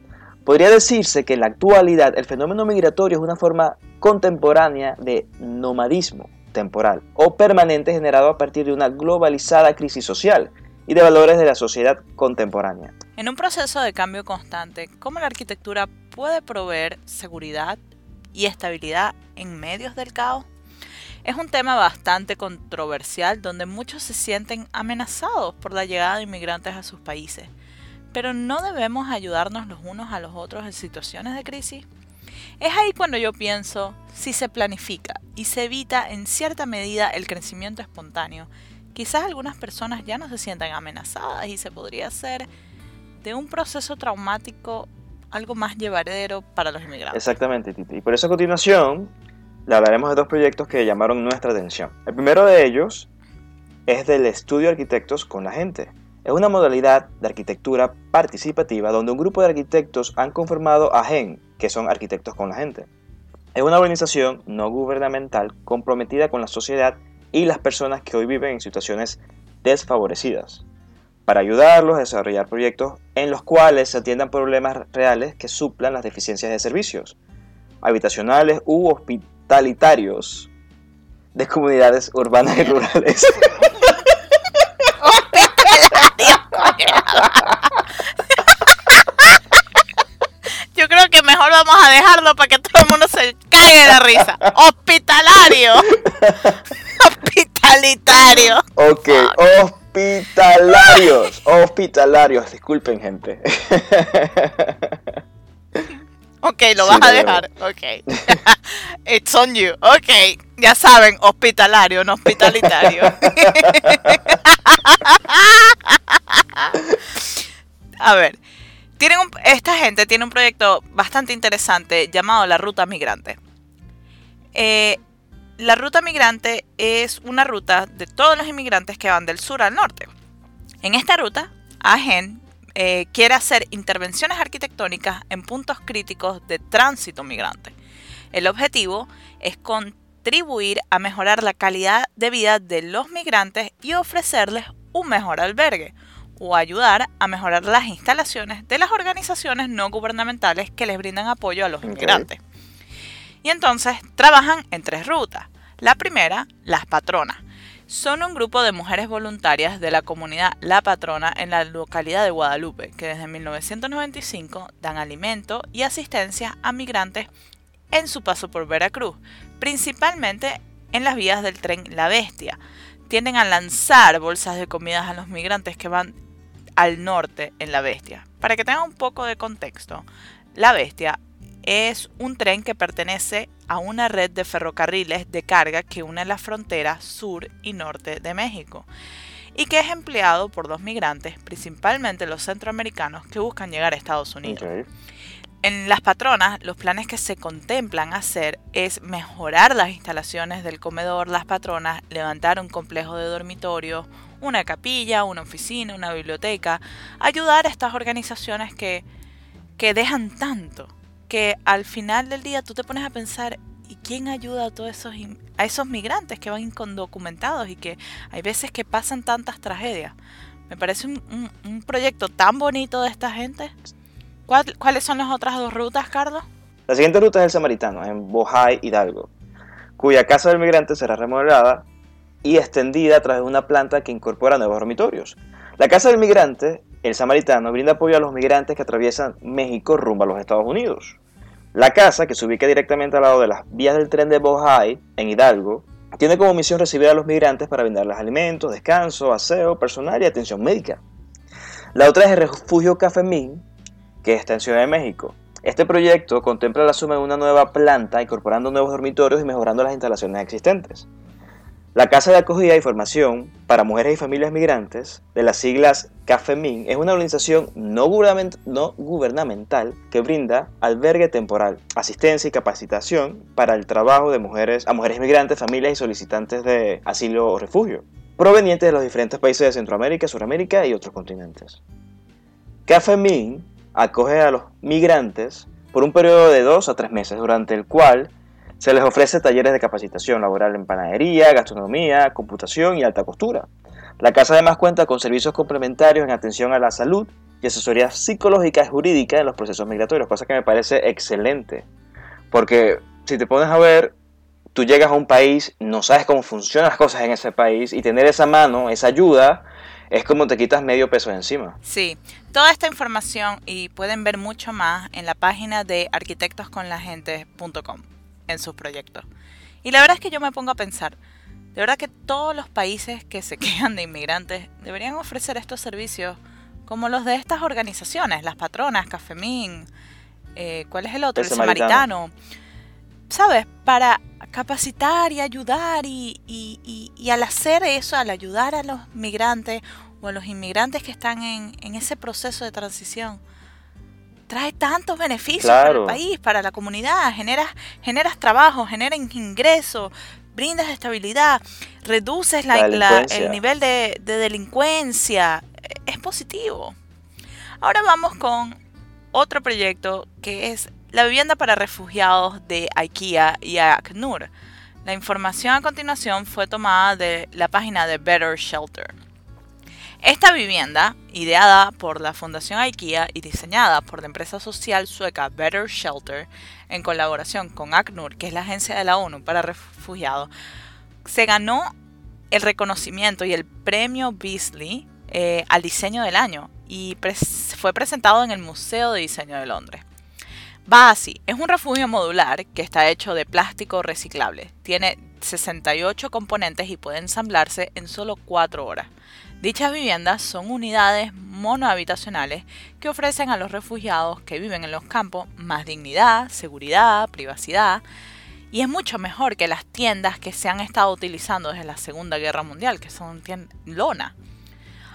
podría decirse que en la actualidad el fenómeno migratorio es una forma contemporánea de nomadismo temporal o permanente generado a partir de una globalizada crisis social y de valores de la sociedad contemporánea. En un proceso de cambio constante, ¿cómo la arquitectura puede proveer seguridad y estabilidad en medios del caos? Es un tema bastante controversial donde muchos se sienten amenazados por la llegada de inmigrantes a sus países. Pero ¿no debemos ayudarnos los unos a los otros en situaciones de crisis? Es ahí cuando yo pienso, si se planifica y se evita en cierta medida el crecimiento espontáneo, quizás algunas personas ya no se sientan amenazadas y se podría hacer de un proceso traumático algo más llevadero para los inmigrantes. Exactamente, Titi. Y por eso a continuación le hablaremos de dos proyectos que llamaron nuestra atención. El primero de ellos es del estudio de arquitectos con la gente. Es una modalidad de arquitectura participativa donde un grupo de arquitectos han conformado a GEN, que son arquitectos con la gente. Es una organización no gubernamental comprometida con la sociedad y las personas que hoy viven en situaciones desfavorecidas, para ayudarlos a desarrollar proyectos en los cuales se atiendan problemas reales que suplan las deficiencias de servicios habitacionales u hospitalitarios de comunidades urbanas y rurales. Yo creo que mejor vamos a dejarlo para que todo el mundo se caiga de la risa. Hospitalario. Hospitalitario. Ok, hospitalarios, hospitalarios, disculpen gente. Ok, lo Sí, vas a dejar. Ok. It's on you. Ok. Ya saben, hospitalario, no hospitalitario. a ver. Tienen un- esta gente tiene un proyecto bastante interesante llamado la Ruta Migrante. Eh, la Ruta Migrante es una ruta de todos los inmigrantes que van del sur al norte. En esta ruta, AGEN eh, quiere hacer intervenciones arquitectónicas en puntos críticos de tránsito migrante. El objetivo es contribuir a mejorar la calidad de vida de los migrantes y ofrecerles un mejor albergue o ayudar a mejorar las instalaciones de las organizaciones no gubernamentales que les brindan apoyo a los Ok. inmigrantes. Y entonces trabajan en tres rutas. La primera, las patronas. Son un grupo de mujeres voluntarias de la comunidad La Patrona en la localidad de Guadalupe, que desde 1995 dan alimento y asistencia a migrantes en su paso por Veracruz, principalmente en las vías del tren La Bestia. Tienden a lanzar bolsas de comidas a los migrantes que van al norte en La Bestia. Para que tengan un poco de contexto, La Bestia es un tren que pertenece a una red de ferrocarriles de carga que une las fronteras sur y norte de México y que es empleado por dos migrantes, principalmente los centroamericanos que buscan llegar a Estados Unidos. En las patronas, los planes que se contemplan hacer es mejorar las instalaciones del comedor, las patronas, levantar un complejo de dormitorios, una capilla, una oficina, una biblioteca, ayudar a estas organizaciones que, que dejan tanto, que al final del día tú te pones a pensar, ¿y quién ayuda a todos esos, a esos migrantes que van indocumentados y que hay veces que pasan tantas tragedias? Me parece un, un- un proyecto tan bonito de esta gente. ¿Cuál- ¿Cuáles son las otras dos rutas, Carlos? La siguiente ruta es el Samaritano, en Bojay, Hidalgo, cuya casa del migrante será remodelada y extendida a través de una planta que incorpora nuevos dormitorios. La casa del migrante, el Samaritano, brinda apoyo a los migrantes que atraviesan México rumbo a los Estados Unidos. La casa, que se ubica directamente al lado de las vías del tren de Bojay, en Hidalgo, tiene como misión recibir a los migrantes para brindarles alimentos, descanso, aseo personal y atención médica. La otra es el refugio Cafemín, que está en Ciudad de México. Este proyecto contempla la suma de una nueva planta, incorporando nuevos dormitorios y mejorando las instalaciones existentes. La Casa de Acogida y Formación para Mujeres y Familias Migrantes, de las siglas CAFEMIN, es una organización no, gubernamental que brinda albergue temporal, asistencia y capacitación para el trabajo de mujeres a mujeres migrantes, familias y solicitantes de asilo o refugio, provenientes de los diferentes países de Centroamérica, Suramérica y otros continentes. CAFEMIN acoge a los migrantes por un periodo de dos a tres meses, durante el cual se les ofrece talleres de capacitación laboral en panadería, gastronomía, computación y alta costura. La casa además cuenta con servicios complementarios en atención a la salud y asesoría psicológica y jurídica en los procesos migratorios, cosa que me parece excelente. Porque si te pones a ver, tú llegas a un país, no sabes cómo funcionan las cosas en ese país y tener esa mano, esa ayuda, es como te quitas medio peso de encima. Sí, toda esta información y pueden ver mucho más en la página de arquitectosconlagente.com en sus proyectos. Y la verdad es que yo me pongo a pensar, de verdad que todos los países que se quejan de inmigrantes deberían ofrecer estos servicios como los de estas organizaciones, las patronas, Cafemín, eh, ¿cuál es el otro? El, Samaritano. ¿Sabes? Para capacitar y ayudar y, y, al hacer eso, al ayudar a los migrantes o a los inmigrantes que están en, en ese proceso de transición, trae tantos beneficios para el país, para la comunidad, generas, generas trabajo, generas ingresos, brindas estabilidad, reduces la, el nivel de, de delincuencia, es positivo. Ahora vamos con otro proyecto que es la vivienda para refugiados de IKEA y ACNUR. La información a continuación fue tomada de la página de Better Shelter. Esta vivienda, ideada por la Fundación IKEA y diseñada por la empresa social sueca Better Shelter, en colaboración con ACNUR, que es la agencia de la ONU para refugiados, se ganó el reconocimiento y el premio Beasley eh, al diseño del año y fue presentado en el Museo de Diseño de Londres. Va así, es un refugio modular que está hecho de plástico reciclable. Tiene 68 componentes y puede ensamblarse en solo 4 horas. Dichas viviendas son unidades monohabitacionales que ofrecen a los refugiados que viven en los campos más dignidad, seguridad, privacidad, y es mucho mejor que las tiendas que se han estado utilizando desde la Segunda Guerra Mundial, que son lona.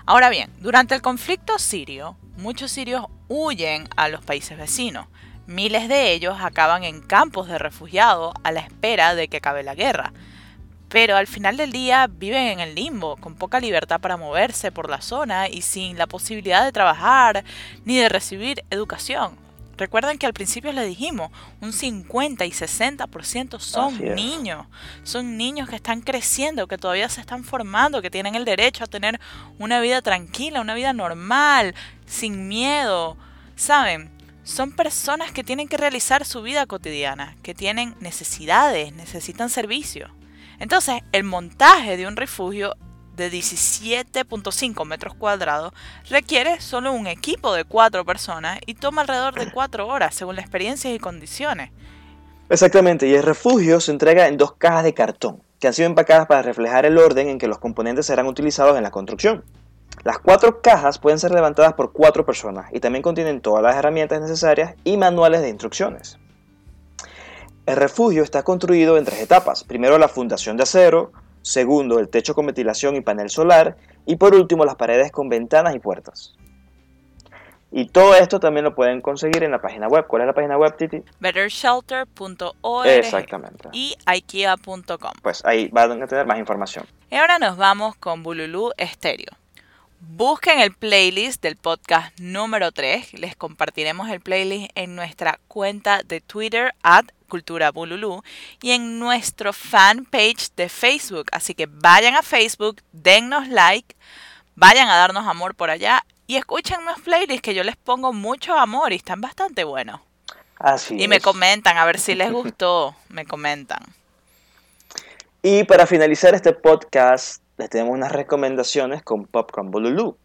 Ahora bien, durante el conflicto sirio, muchos sirios huyen a los países vecinos. Miles de ellos acaban en campos de refugiados a la espera de que acabe la guerra pero al final del día viven en el limbo, con poca libertad para moverse por la zona y sin la posibilidad de trabajar ni de recibir educación. Recuerden que al principio les dijimos, un 50 y 60% son niños, son niños que están creciendo, que todavía se están formando, que tienen el derecho a tener una vida tranquila, una vida normal, sin miedo, ¿saben? Son personas que tienen que realizar su vida cotidiana, que tienen necesidades, necesitan servicios. Entonces, el montaje de un refugio de 17.5 metros cuadrados requiere solo un equipo de cuatro personas y toma alrededor de cuatro horas según las experiencias y condiciones. Exactamente, y el refugio se entrega en dos cajas de cartón, que han sido empacadas para reflejar el orden en que los componentes serán utilizados en la construcción. Las cuatro cajas pueden ser levantadas por cuatro personas y también contienen todas las herramientas necesarias y manuales de instrucciones. El refugio está construido en tres etapas. Primero la fundación de acero, segundo el techo con ventilación y panel solar y por último las paredes con ventanas y puertas. Y todo esto también lo pueden conseguir en la página web. ¿Cuál es la página web, Titi? bettershelter.org Exactamente. y ikea.com. Pues ahí van a tener más información. Y ahora nos vamos con Bululú Estéreo. Busquen el playlist del podcast número 3. Les compartiremos el playlist en nuestra cuenta de Twitter at Cultura Bululú y en nuestro fanpage de Facebook. Así que vayan a Facebook, dennos like, vayan a darnos amor por allá y escuchen los playlists que yo les pongo mucho amor y están bastante buenos. Así y me comentan, a ver si les gustó, me comentan. Y para finalizar este podcast, les tenemos unas recomendaciones con Popcorn Bululú.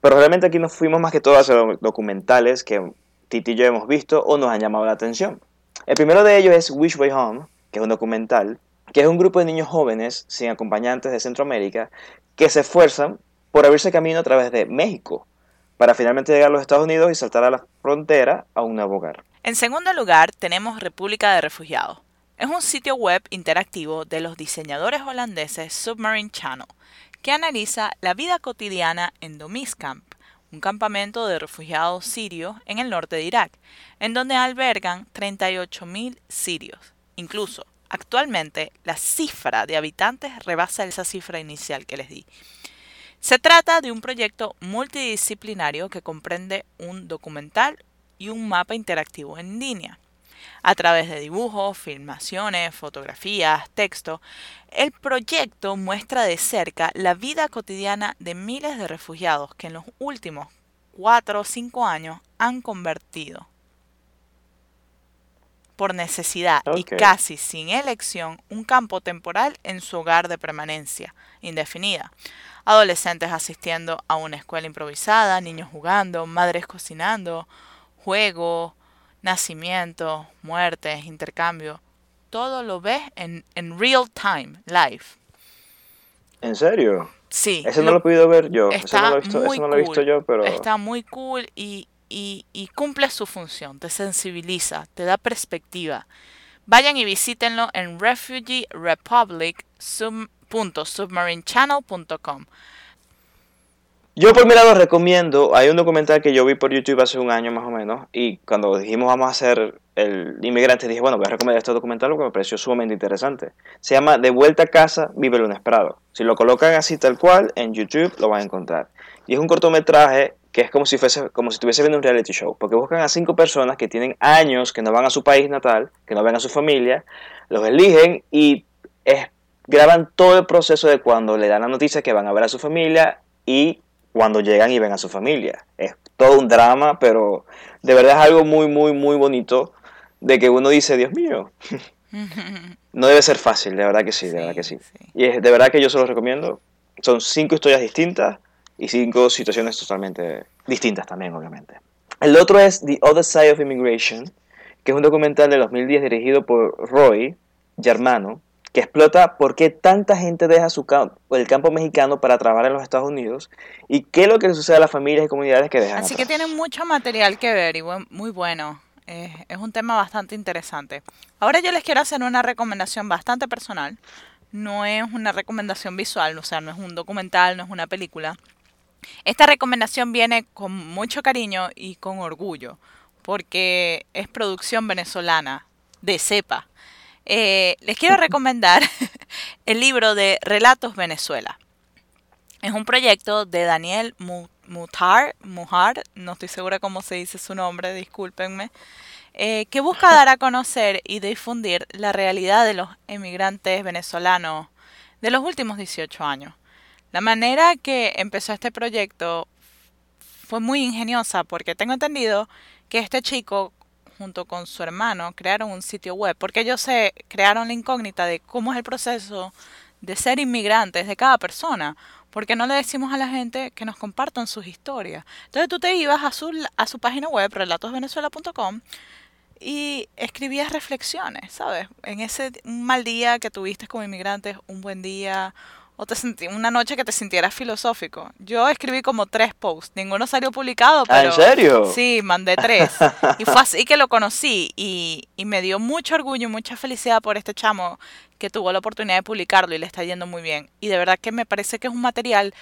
Pero realmente aquí nos fuimos más que todo hacia documentales que Titi y yo hemos visto o nos han llamado la atención. El primero de ellos es Wish Way Home, que es un documental, que es un grupo de niños jóvenes sin acompañantes de Centroamérica que se esfuerzan por abrirse camino a través de México para finalmente llegar a los Estados Unidos y saltar a la frontera a un nuevo hogar. En segundo lugar tenemos República de Refugiados. Es un sitio web interactivo de los diseñadores holandeses Submarine Channel, que analiza la vida cotidiana en Domiscamp, un campamento de refugiados sirios en el norte de Irak, en donde albergan 38.000 sirios. Incluso, actualmente, la cifra de habitantes rebasa esa cifra inicial que les di. Se trata de un proyecto multidisciplinario que comprende un documental y un mapa interactivo en línea. A través de dibujos, filmaciones, fotografías, texto, el proyecto muestra de cerca la vida cotidiana de miles de refugiados que en los últimos cuatro o cinco años han convertido por necesidad y casi sin elección un campo temporal en su hogar de permanencia indefinida. Adolescentes asistiendo a una escuela improvisada, niños jugando, madres cocinando, juego, nacimiento, muertes, intercambio. Todo lo ves en, real time, live. ¿En serio? Sí. Ese no lo he podido ver yo. Está no lo he visto, muy no lo he visto yo, pero... Está muy cool y, y, cumple su función. Te sensibiliza, te da perspectiva. Vayan y visítenlo en refugierepublic.submarinechannel.com. Yo por mi lado recomiendo, hay un documental que yo vi por YouTube hace un año más o menos, y cuando dijimos vamos a hacer el inmigrante, dije, bueno, voy a recomendar este documental porque me pareció sumamente interesante. Se llama De vuelta a casa, vive lo inesperado. Si lo colocan así tal cual, en YouTube lo van a encontrar. Y es un cortometraje que es como si fuese como si estuviese viendo un reality show, porque buscan a cinco personas que tienen años que no van a su país natal, que no ven a su familia, los eligen y graban todo el proceso de cuando le dan la noticia que van a ver a su familia y cuando llegan y ven a su familia. Es todo un drama, pero de verdad es algo muy, muy, muy bonito de que uno dice, Dios mío, no debe ser fácil, de verdad que sí, de verdad que sí. Y es, de verdad que yo se los recomiendo. Son cinco historias distintas y cinco situaciones totalmente distintas también, obviamente. El otro es The Other Side of Immigration, que es un documental de 2010 dirigido por Roy Germano, que explota por qué tanta gente deja su el campo mexicano para trabajar en los Estados Unidos y qué es lo que le sucede a las familias y comunidades que dejan. Así que tiene mucho material que ver y muy bueno. es un tema bastante interesante. Ahora yo les quiero hacer una recomendación bastante personal. No es una recomendación visual, o sea, no es un documental, no es una película. Esta recomendación viene con mucho cariño y con orgullo, porque es producción venezolana, de cepa. Eh, les quiero recomendar el libro de Relatos Venezuela. Es un proyecto de Daniel Mutar, Mujar, no estoy segura cómo se dice su nombre, discúlpenme, eh, que busca dar a conocer y difundir la realidad de los emigrantes venezolanos de los últimos 18 años. La manera que empezó este proyecto fue muy ingeniosa porque tengo entendido que este chico junto con su hermano crearon un sitio web, porque ellos se crearon la incógnita de cómo es el proceso de ser inmigrantes de cada persona, porque no le decimos a la gente que nos compartan sus historias. Entonces tú te ibas a su, a su página web, relatosvenezuela.com, y escribías reflexiones, ¿sabes? En ese mal día que tuviste como inmigrantes, un buen día, o te sentí una noche que te sintieras filosófico. Yo escribí como tres posts, ninguno salió publicado, pero... ¿En serio? Sí, mandé tres. y fue así que lo conocí y, y me dio mucho orgullo y mucha felicidad por este chamo que tuvo la oportunidad de publicarlo y le está yendo muy bien. Y de verdad que me parece que es un material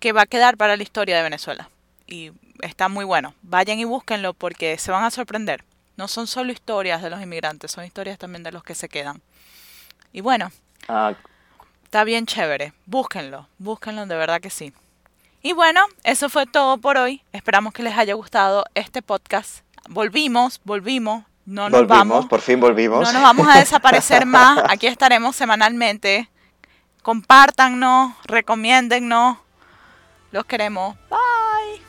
que va a quedar para la historia de Venezuela. Y está muy bueno. Vayan y búsquenlo porque se van a sorprender. No son solo historias de los inmigrantes, son historias también de los que se quedan. Y bueno. Ah, Está bien chévere. Búsquenlo, búsquenlo, de verdad que sí. Y bueno, eso fue todo por hoy. Esperamos que les haya gustado este podcast. Volvimos, volvimos. No nos volvimos, vamos. por fin volvimos. No nos vamos a desaparecer más. Aquí estaremos semanalmente. Compártannos, recomiéndennos. Los queremos. Bye.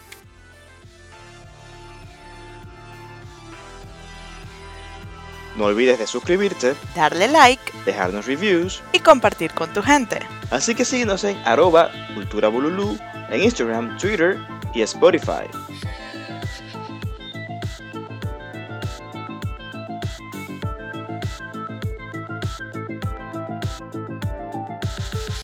No olvides de suscribirte, darle like, dejarnos reviews y compartir con tu gente. Así que síguenos en arroba cultura en Instagram, Twitter y Spotify.